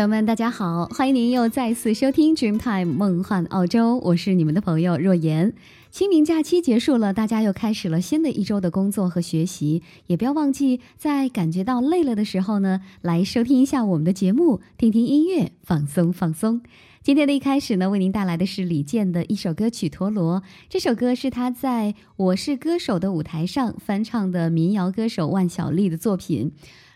朋友们，大家好，欢迎您又再次收听 Dreamtime 梦幻澳洲，我是你们的朋友若言。清明假期结束了，大家又开始了新的一周的工作和学习，也不要忘记在感觉到累了的时候呢，来收听一下我们的节目，听听音乐，放松放松。今天的一开始呢，为您带来的是李健的一首歌曲《陀螺》，这首歌是他在《我是歌手》的舞台上翻唱的民谣歌手万晓利的作品。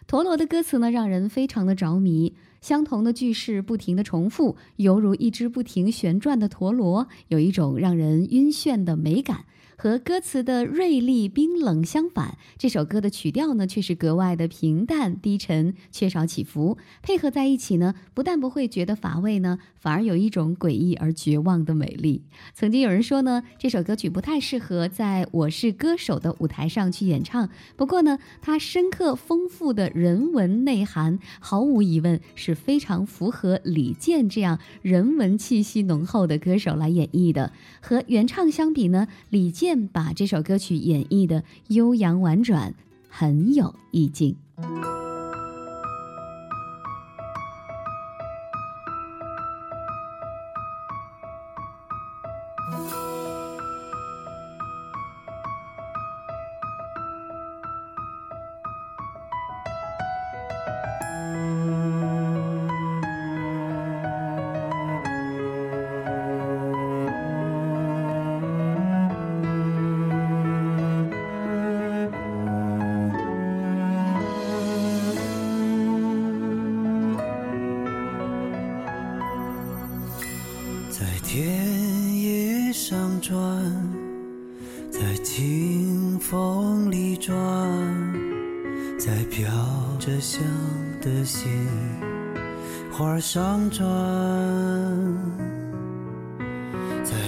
陀螺的歌词呢，让人非常的着迷。相同的句式不停的重复，犹如一只不停旋转的陀螺，有一种让人晕眩的美感。和歌词的锐利冰冷相反，这首歌的曲调呢却是格外的平淡低沉，缺少起伏。配合在一起呢，不但不会觉得乏味呢，反而有一种诡异而绝望的美丽。曾经有人说呢，这首歌曲不太适合在我是歌手的舞台上去演唱。不过呢，它深刻丰富的人文内涵，毫无疑问是非常符合李健这样人文气息浓厚的歌手来演绎的。和原唱相比呢，李健。把这首歌曲演绎的悠扬婉转，很有意境。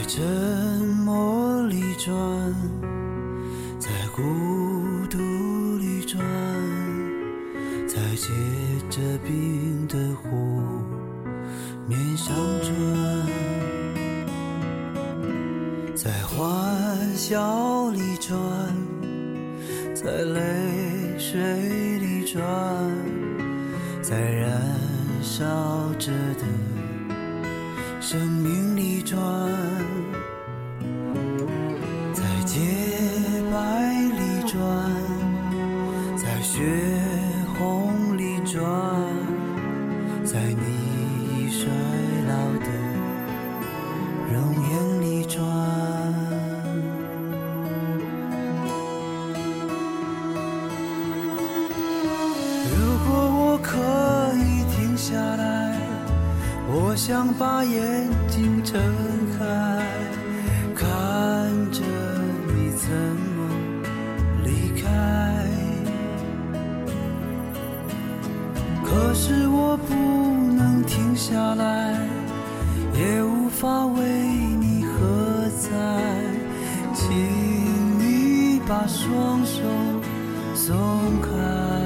在沉默里转，在孤独里转，在结着冰的湖面上转，在欢笑里转，在泪水里转，在燃。烧着的把双手松开。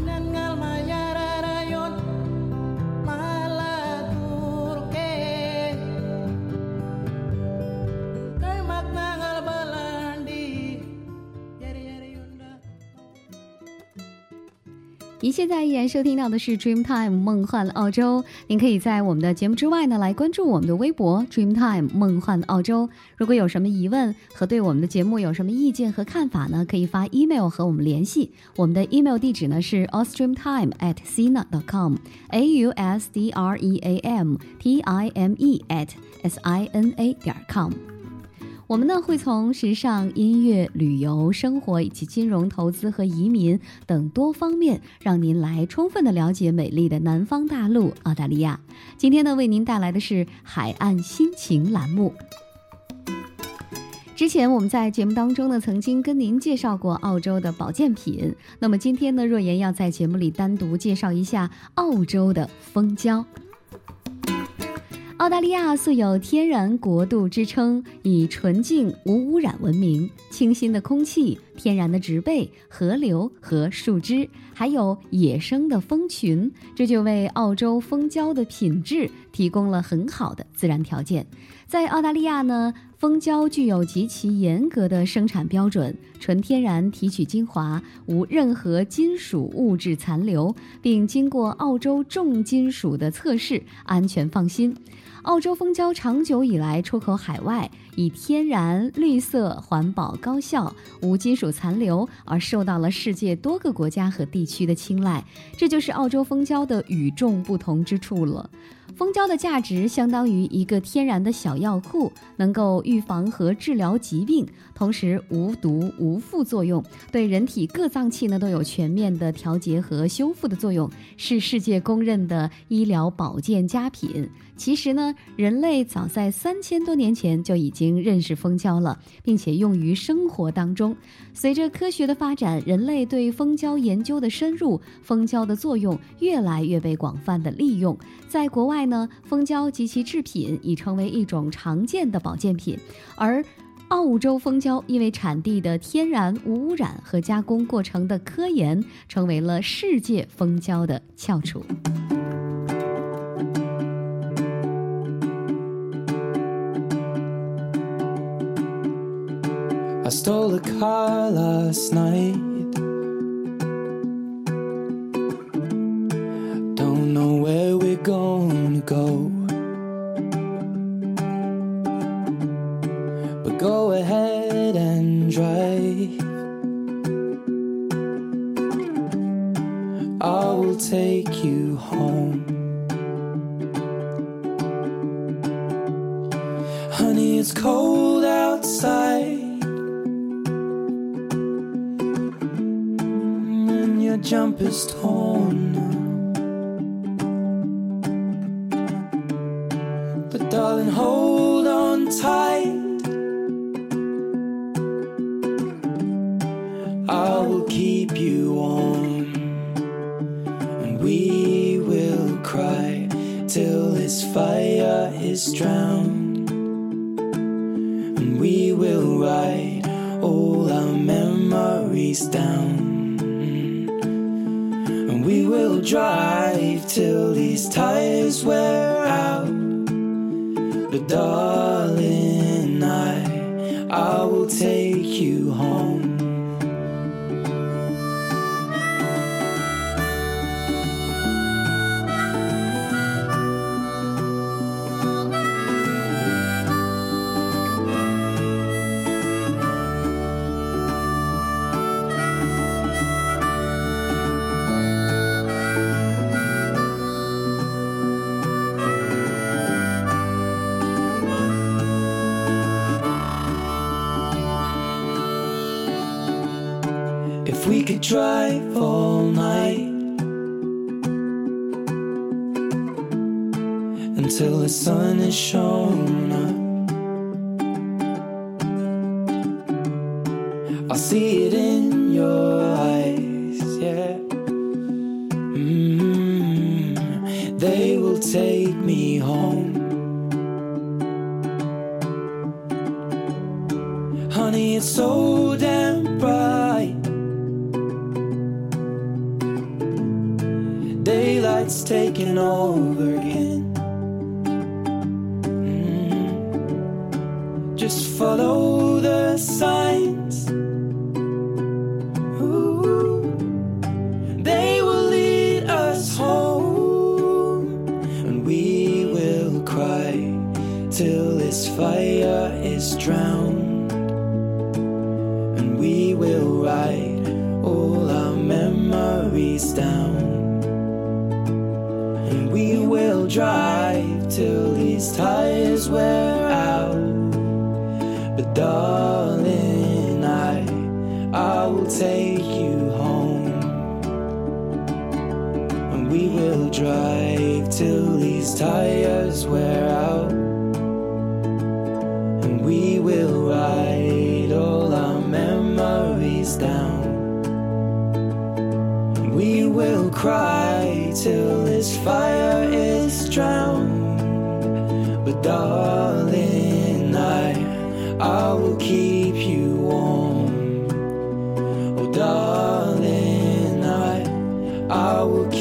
您现在依然收听到的是 Dreamtime 梦幻澳洲。您可以在我们的节目之外呢，来关注我们的微博 Dreamtime 梦幻澳洲。如果有什么疑问和对我们的节目有什么意见和看法呢，可以发 email 和我们联系。我们的 email 地址呢是 australiantime at sina dot com，a u s d r e a m t i m e at s i n a 点 com。我们呢会从时尚、音乐、旅游、生活以及金融投资和移民等多方面，让您来充分的了解美丽的南方大陆澳大利亚。今天呢，为您带来的是海岸心情栏目。之前我们在节目当中呢，曾经跟您介绍过澳洲的保健品。那么今天呢，若言要在节目里单独介绍一下澳洲的蜂胶。澳大利亚素有“天然国度”之称，以纯净无污染闻名。清新的空气、天然的植被、河流和树枝，还有野生的蜂群，这就为澳洲蜂胶的品质提供了很好的自然条件。在澳大利亚呢，蜂胶具有极其严格的生产标准，纯天然提取精华，无任何金属物质残留，并经过澳洲重金属的测试，安全放心。澳洲蜂胶长久以来出口海外，以天然、绿色、环保、高效、无金属残留而受到了世界多个国家和地区的青睐。这就是澳洲蜂胶的与众不同之处了。蜂胶的价值相当于一个天然的小药库，能够预防和治疗疾病，同时无毒无副作用，对人体各脏器呢都有全面的调节和修复的作用，是世界公认的医疗保健佳品。其实呢，人类早在三千多年前就已经认识蜂胶了，并且用于生活当中。随着科学的发展，人类对蜂胶研究的深入，蜂胶的作用越来越被广泛的利用。在国外呢，蜂胶及其制品已成为一种常见的保健品，而澳洲蜂胶因为产地的天然无污染和加工过程的科研，成为了世界蜂胶的翘楚。I stole a car last night. Write all our memories down. And we will drive till these tires wear out. The darling, drive Daylight's taking over again.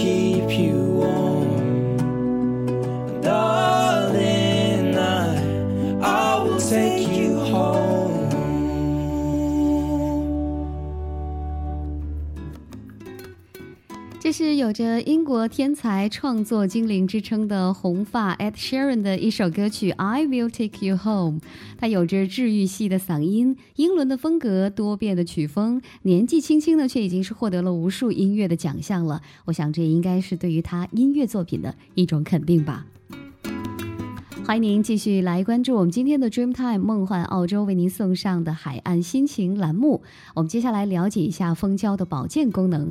Keep you warm. 是有着英国天才创作精灵之称的红发 Ed Sheeran 的一首歌曲《I Will Take You Home》。他有着治愈系的嗓音、英伦的风格、多变的曲风，年纪轻轻的却已经是获得了无数音乐的奖项了。我想这应该是对于他音乐作品的一种肯定吧。欢迎您继续来关注我们今天的 Dreamtime 梦幻澳洲为您送上的海岸心情栏目。我们接下来了解一下蜂胶的保健功能。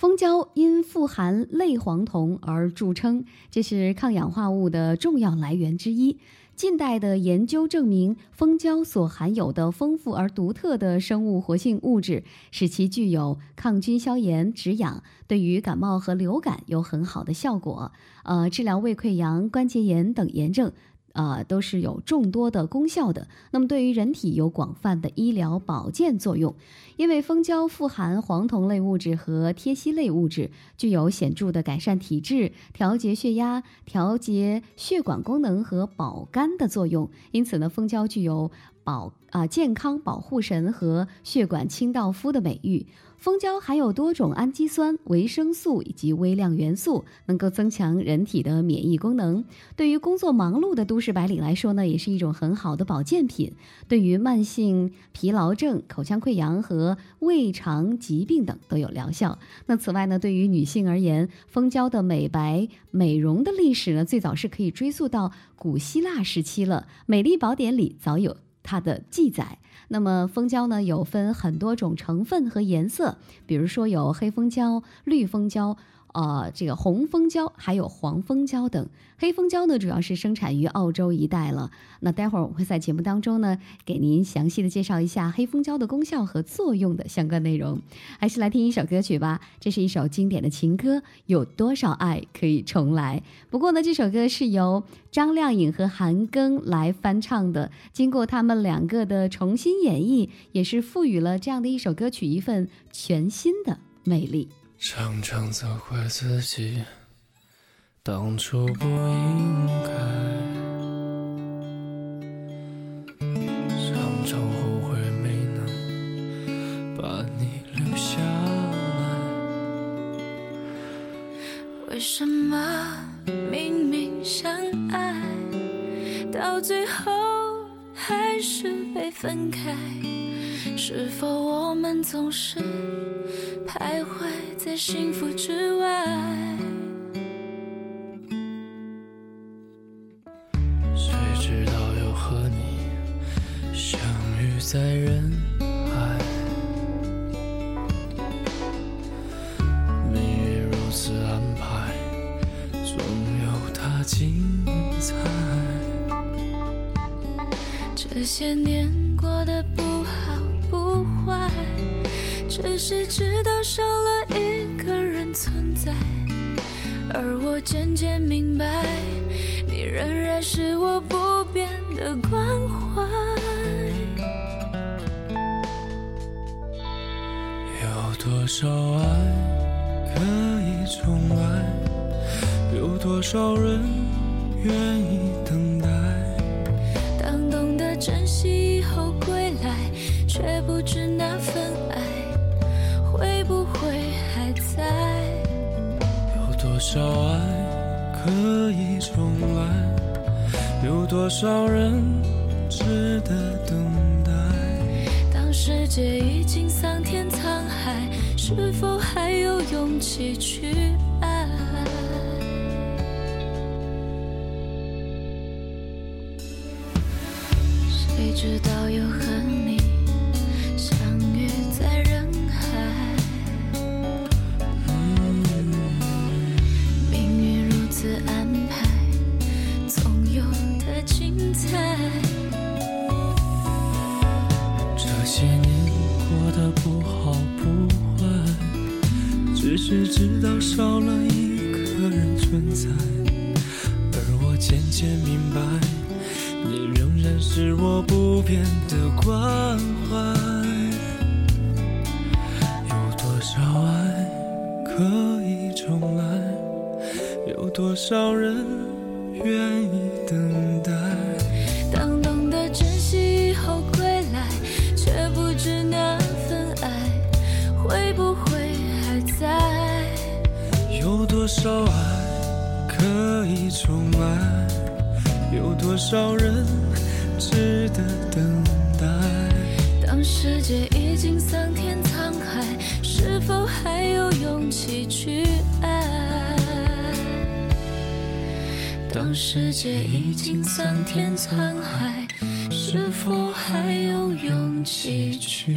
蜂胶因富含类黄酮而著称，这是抗氧化物的重要来源之一。近代的研究证明，蜂胶所含有的丰富而独特的生物活性物质，使其具有抗菌、消炎、止痒，对于感冒和流感有很好的效果。呃，治疗胃溃疡、关节炎等炎症。呃，都是有众多的功效的。那么，对于人体有广泛的医疗保健作用。因为蜂胶富含黄酮类物质和萜烯类物质，具有显著的改善体质、调节血压、调节血管功能和保肝的作用。因此呢，蜂胶具有保啊、健康保护神和血管清道夫的美誉。蜂胶含有多种氨基酸、维生素以及微量元素，能够增强人体的免疫功能。对于工作忙碌的都市白领来说呢，也是一种很好的保健品。对于慢性疲劳症、口腔溃疡和胃肠疾病等都有疗效。那此外呢，对于女性而言，蜂胶的美白美容的历史呢，最早是可以追溯到古希腊时期了，《美丽宝典》里早有它的记载。那么蜂胶呢，有分很多种成分和颜色，比如说有黑蜂胶、绿蜂胶。呃，这个红蜂胶还有黄蜂胶等，黑蜂胶呢主要是生产于澳洲一带了。那待会儿我会在节目当中呢，给您详细的介绍一下黑蜂胶的功效和作用的相关内容。还是来听一首歌曲吧，这是一首经典的情歌，有多少爱可以重来？不过呢，这首歌是由张靓颖和韩庚来翻唱的，经过他们两个的重新演绎，也是赋予了这样的一首歌曲一份全新的魅力。常常责怪自己当初不应该，常常后悔没能把你留下来。为什么明明相爱，到最后还是被分开？是否我们总是徘徊在幸福之外？渐渐明白，你仍然是我不变的关怀。有多少爱可以重来？有多少人愿意等多少爱可以重来？有多少人值得等待？当世界已经桑田沧海，是否还有勇气去爱？谁知道又和以重来？有多少人值得等待？当世界已经桑田沧海，是否还有勇气去爱？当世界已经桑田沧海，是否还有勇气去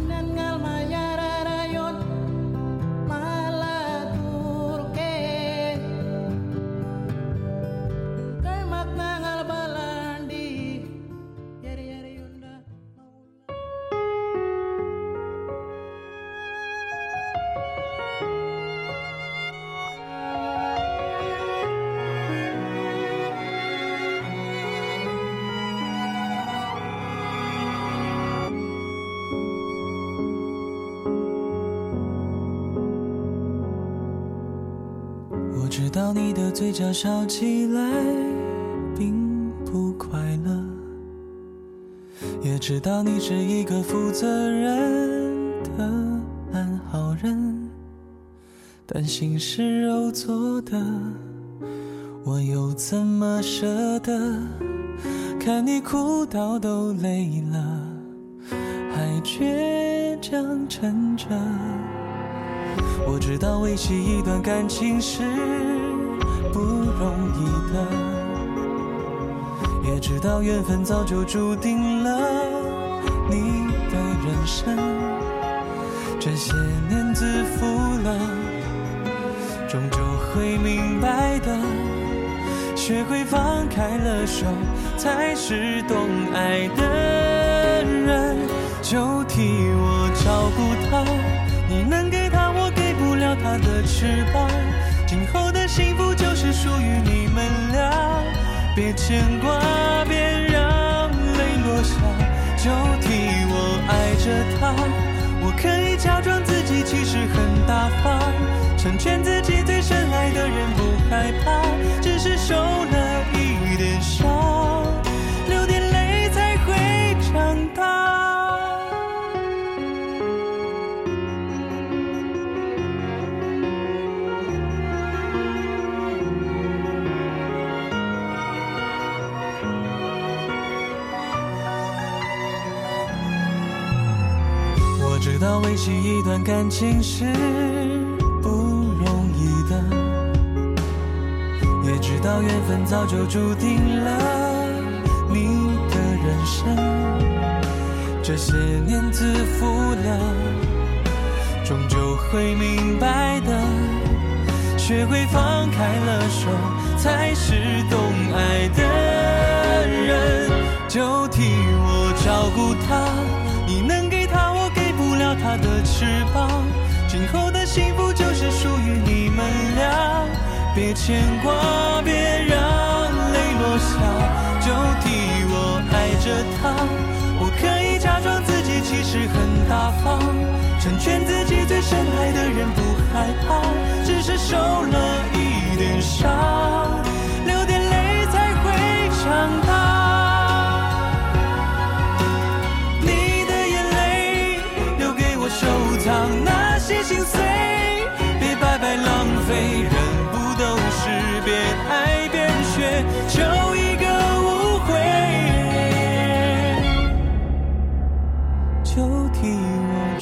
我知道你的嘴角笑起来并不快乐，也知道你是一个负责任的安好人，但心是肉做的，我又怎么舍得？看你哭到都累了，还倔强撑着。我知道维系一段感情是不容易的，也知道缘分早就注定了你的人生。这些年自负了，终究会明白的。学会放开了手，才是懂爱的人。就替我照顾他，你能给他，我给不了他的翅膀。今后的幸福属于你们俩，别牵挂，别让泪落下。就替我爱着他，我可以假装自己其实很大方，成全自己最深爱的人，不害怕，一段感情是不容易的，也知道缘分早就注定了你的人生。这些年自负了，终究会明白的。学会放开了手，才是懂爱的翅膀。今后的幸福就是属于你们俩，别牵挂，别让泪落下。就替我爱着他，我可以假装自己其实很大方，成全自己最深爱的人，不害怕，只是受了一点伤，流点泪才会长大。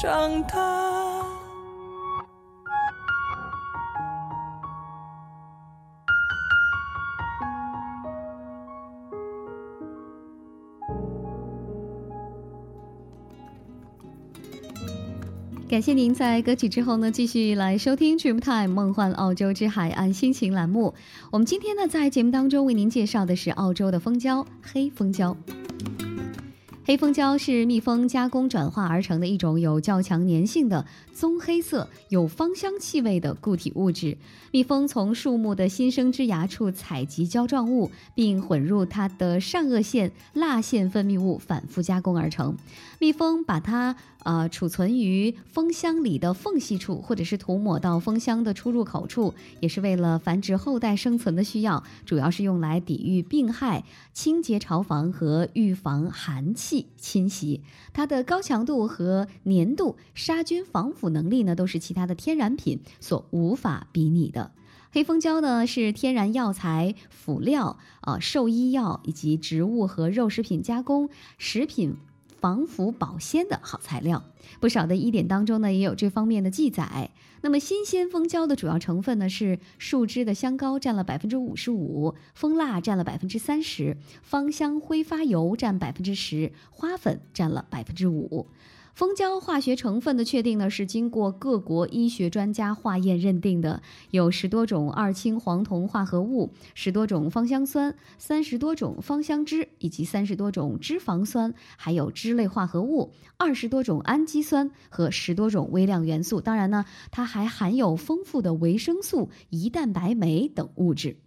长大。感谢您在歌曲之后呢，继续来收听 Dreamtime 梦幻澳洲之海岸心情栏目。我们今天呢，在节目当中为您介绍的是澳洲的蜂胶——黑蜂胶。黑蜂胶是蜜蜂加工转化而成的一种有较强粘性的棕黑色、有芳香气味的固体物质。蜜蜂从树木的新生枝芽处采集胶状物，并混入它的上颚腺、蜡腺分泌物，反复加工而成。蜜蜂把它呃储存于蜂箱里的缝隙处，或者是涂抹到蜂箱的出入口处，也是为了繁殖后代生存的需要，主要是用来抵御病害、清洁巢房和预防寒气侵袭。它的高强度和粘度、杀菌防腐能力呢，都是其他的天然品所无法比拟的。黑蜂胶呢是天然药材、辅料、呃兽医药以及植物和肉食品加工、食品防腐保鲜的好材料。不少的医典当中呢也有这方面的记载。那么新鲜蜂胶的主要成分呢是树脂的香膏占了百分之五十五，蜂蜡占了百分之三十，芳香挥发油占百分之十，花粉占了百分之五。蜂胶化学成分的确定呢，是经过各国医学专家化验认定的，有十多种二氢黄酮化合物，十多种芳香酸，三十多种芳香脂，以及三十多种脂肪酸，还有脂类化合物，二十多种氨基酸和十多种微量元素。当然呢，它还含有丰富的维生素、胰蛋白酶等物质。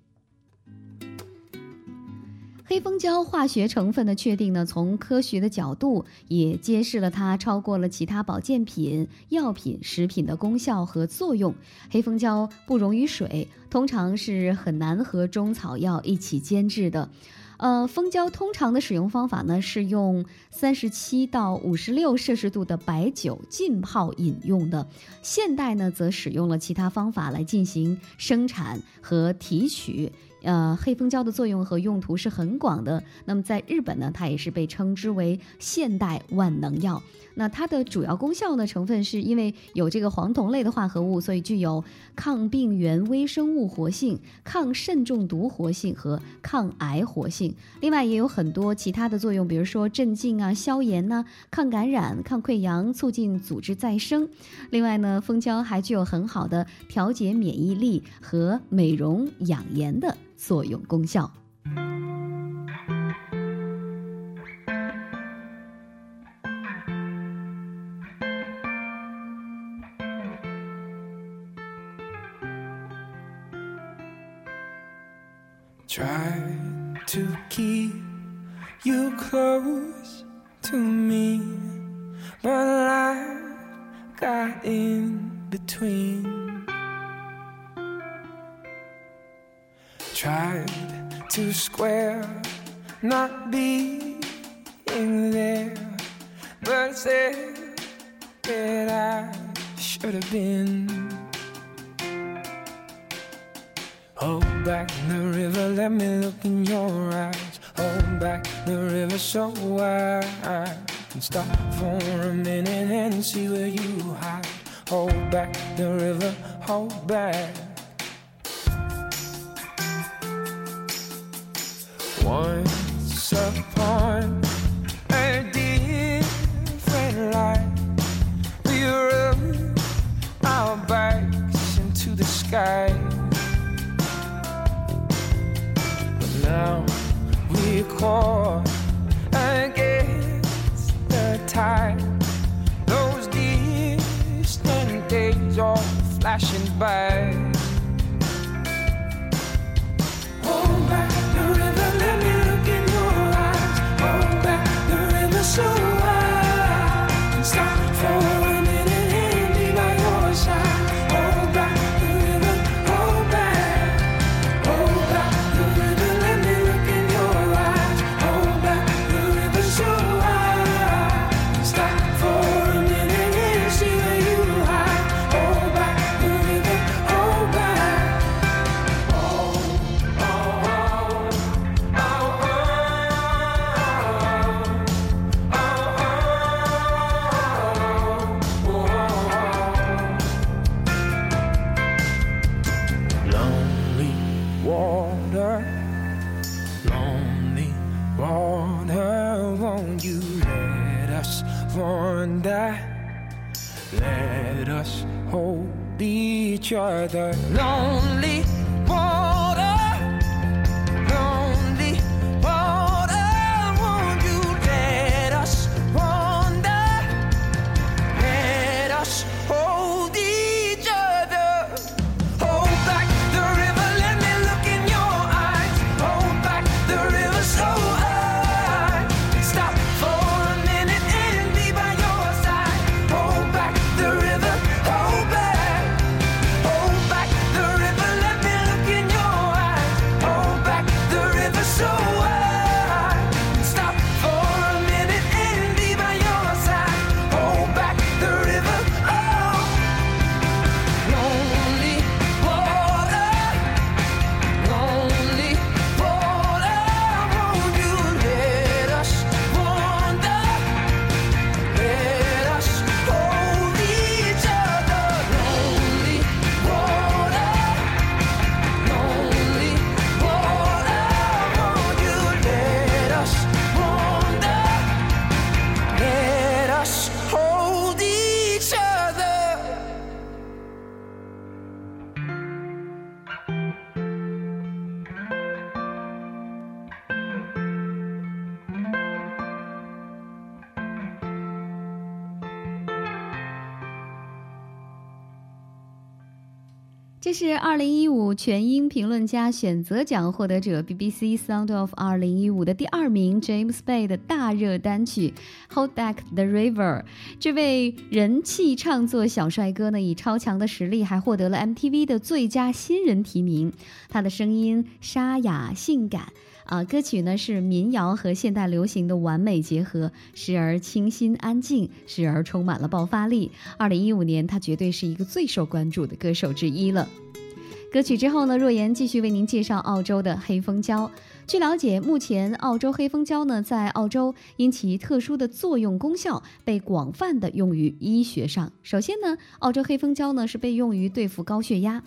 黑蜂胶化学成分的确定呢，从科学的角度也揭示了它超过了其他保健品、药品、食品的功效和作用。黑蜂胶不溶于水，通常是很难和中草药一起煎制的。呃，蜂胶通常的使用方法呢，是用三十七到五十六摄氏度的白酒浸泡饮用的。现代呢，则使用了其他方法来进行生产和提取。呃，黑蜂胶的作用和用途是很广的。那么在日本呢，它也是被称之为现代万能药。那它的主要功效呢，成分是因为有这个黄酮类的化合物，所以具有抗病原微生物活性、抗肾中毒活性和抗癌活性。另外也有很多其他的作用，比如说镇静啊、消炎呐、抗感染、抗溃疡、促进组织再生。另外呢，蜂胶还具有很好的调节免疫力和美容养颜的作用功效。Hold each other. Lonely water, 这是二零一五全英评论家选择奖获得者 BBC Sound of 二零一五的第二名 James Bay 的大热单曲《Hold Back the River》。这位人气唱作小帅哥呢，以超强的实力还获得了 MTV 的最佳新人提名。他的声音沙哑性感。啊，歌曲呢是民谣和现代流行的完美结合，时而清新安静，时而充满了爆发力。二零一五年，他绝对是一个最受关注的歌手之一了。歌曲之后呢，若言继续为您介绍澳洲的黑蜂胶。据了解，目前澳洲黑蜂胶呢，在澳洲因其特殊的作用功效，被广泛的用于医学上。首先呢，澳洲黑蜂胶呢是被用于对付高血压。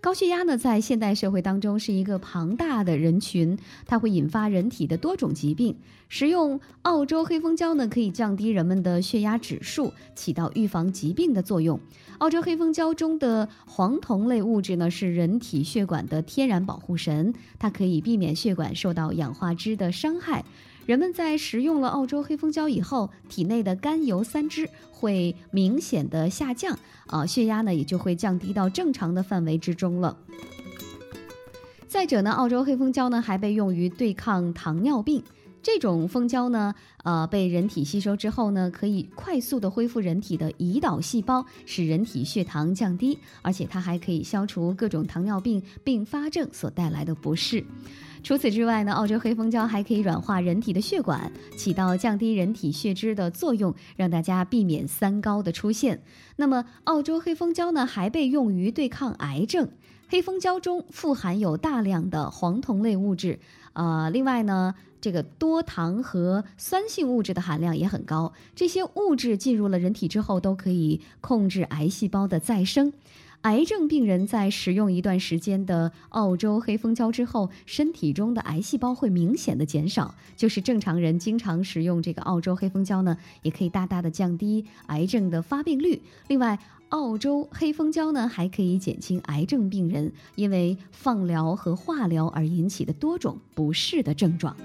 高血压呢，在现代社会当中是一个庞大的人群，它会引发人体的多种疾病。食用澳洲黑蜂胶呢，可以降低人们的血压指数，起到预防疾病的作用。澳洲黑蜂胶中的黄酮类物质呢，是人体血管的天然保护神，它可以避免血管受到氧化脂的伤害。人们在食用了澳洲黑蜂胶以后，体内的甘油三酯会明显的下降，啊，血压呢也就会降低到正常的范围之中了。再者呢，澳洲黑蜂胶呢还被用于对抗糖尿病。这种蜂胶呢，呃，被人体吸收之后呢，可以快速的恢复人体的胰岛细胞，使人体血糖降低，而且它还可以消除各种糖尿病并发症所带来的不适。除此之外呢，澳洲黑蜂胶还可以软化人体的血管，起到降低人体血脂的作用，让大家避免三高的出现。那么，澳洲黑蜂胶呢，还被用于对抗癌症。黑蜂胶中富含有大量的黄酮类物质，呃，另外呢，这个多糖和酸性物质的含量也很高。这些物质进入了人体之后，都可以控制癌细胞的再生。癌症病人在使用一段时间的澳洲黑蜂胶之后，身体中的癌细胞会明显的减少。就是正常人经常使用这个澳洲黑蜂胶呢，也可以大大的降低癌症的发病率。另外，澳洲黑蜂胶呢，还可以减轻癌症病人因为放疗和化疗而引起的多种不适的症状。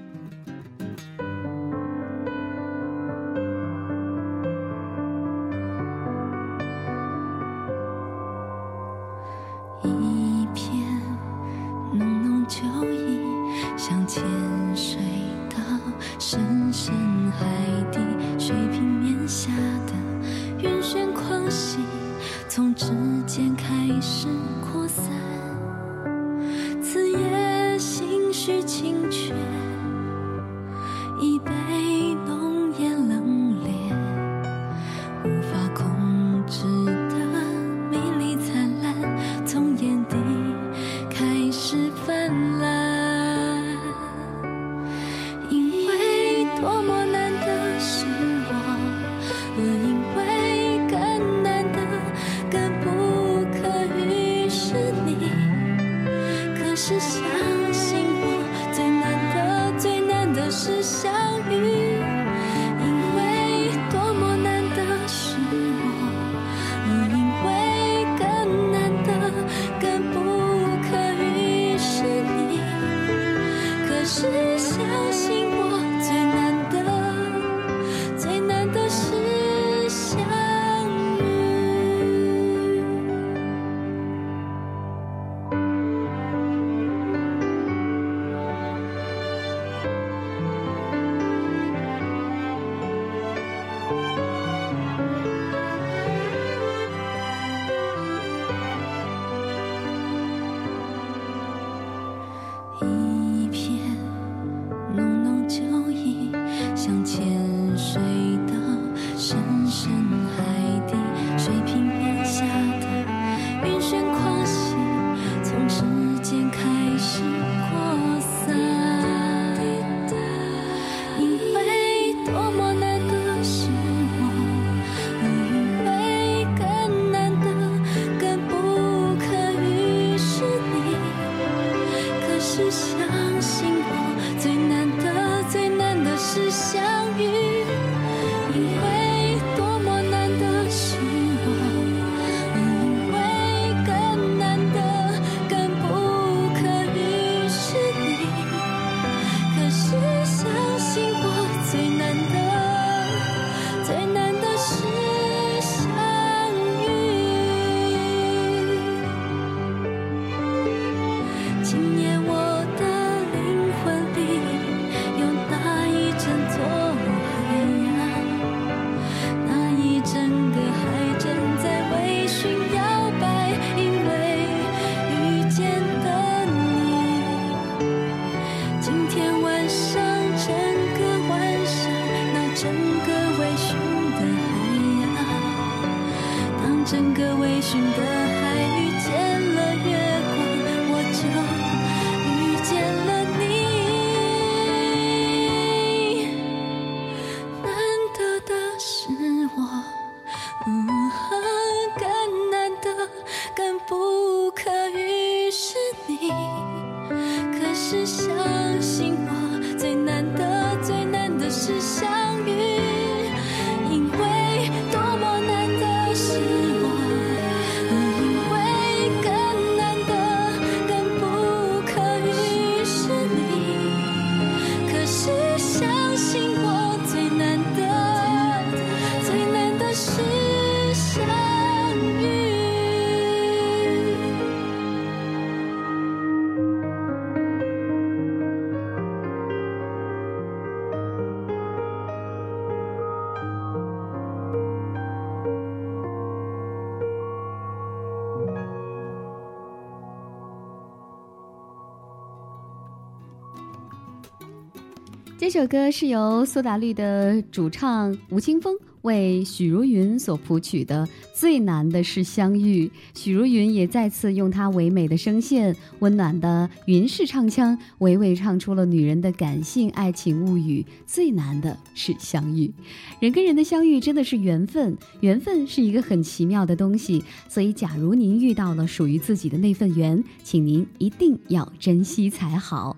这首歌是由苏打绿的主唱吴青峰为许茹芸所谱曲的，最难的是相遇。许茹芸也再次用她唯美的声线、温暖的云式唱腔，娓娓唱出了女人的感性爱情物语。最难的是相遇，人跟人的相遇真的是缘分，缘分是一个很奇妙的东西。所以，假如您遇到了属于自己的那份缘，请您一定要珍惜才好。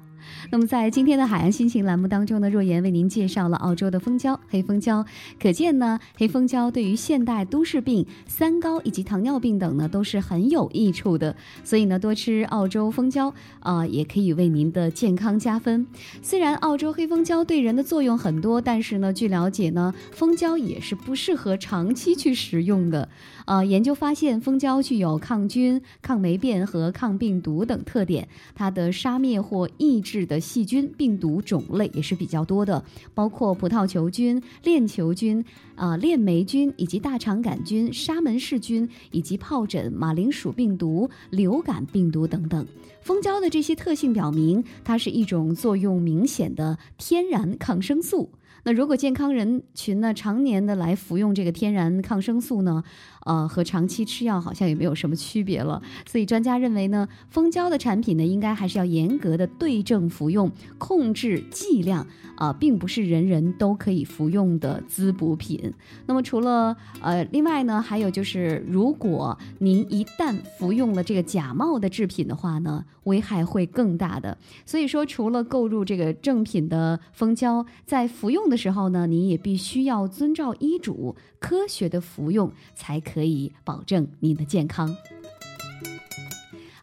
那么，在今天的海岸心情栏目当中呢，若言为您介绍了澳洲的蜂胶黑蜂胶，可见呢，黑蜂胶对于现代都市病、三高以及糖尿病等呢都是很有益处的。所以呢，多吃澳洲蜂胶啊、也可以为您的健康加分。虽然澳洲黑蜂胶对人的作用很多，但是呢，据了解呢，蜂胶也是不适合长期去食用的。呃，研究发现，蜂胶具有抗菌、抗霉变和抗病毒等特点，它的杀灭或抑制的细菌、病毒种类也是比较多的，包括葡萄球菌、链球菌、啊、链霉菌以及大肠杆菌、沙门氏菌以及疱疹、马铃薯病毒、流感病毒等等。蜂胶的这些特性表明，它是一种作用明显的天然抗生素。那如果健康人群呢，常年的来服用这个天然抗生素呢，呃，和长期吃药好像也没有什么区别了。所以专家认为呢，蜂胶的产品呢，应该还是要严格的对症服用，控制剂量啊、并不是人人都可以服用的滋补品。那么除了呃，另外呢，还有就是，如果您一旦服用了这个假冒的制品的话呢，危害会更大的。所以说，除了购入这个正品的蜂胶，在服用用的时候呢，你也必须要遵照医嘱，科学的服用，才可以保证您的健康。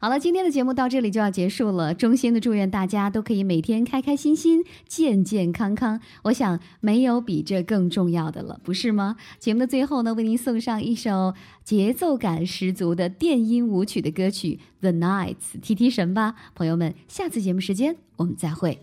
好了，今天的节目到这里就要结束了。衷心的祝愿大家都可以每天开开心心、健健康康。我想没有比这更重要的了，不是吗？节目的最后呢，为您送上一首节奏感十足的电音舞曲的歌曲《The Nights》，提提神吧，朋友们。下次节目时间我们再会。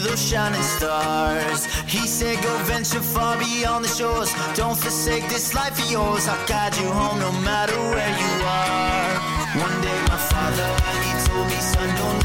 those shining stars. He said, Go venture far beyond the shores. Don't forsake this life of yours. I'll guide you home no matter where you are. One day, my father, he told me, Son, don't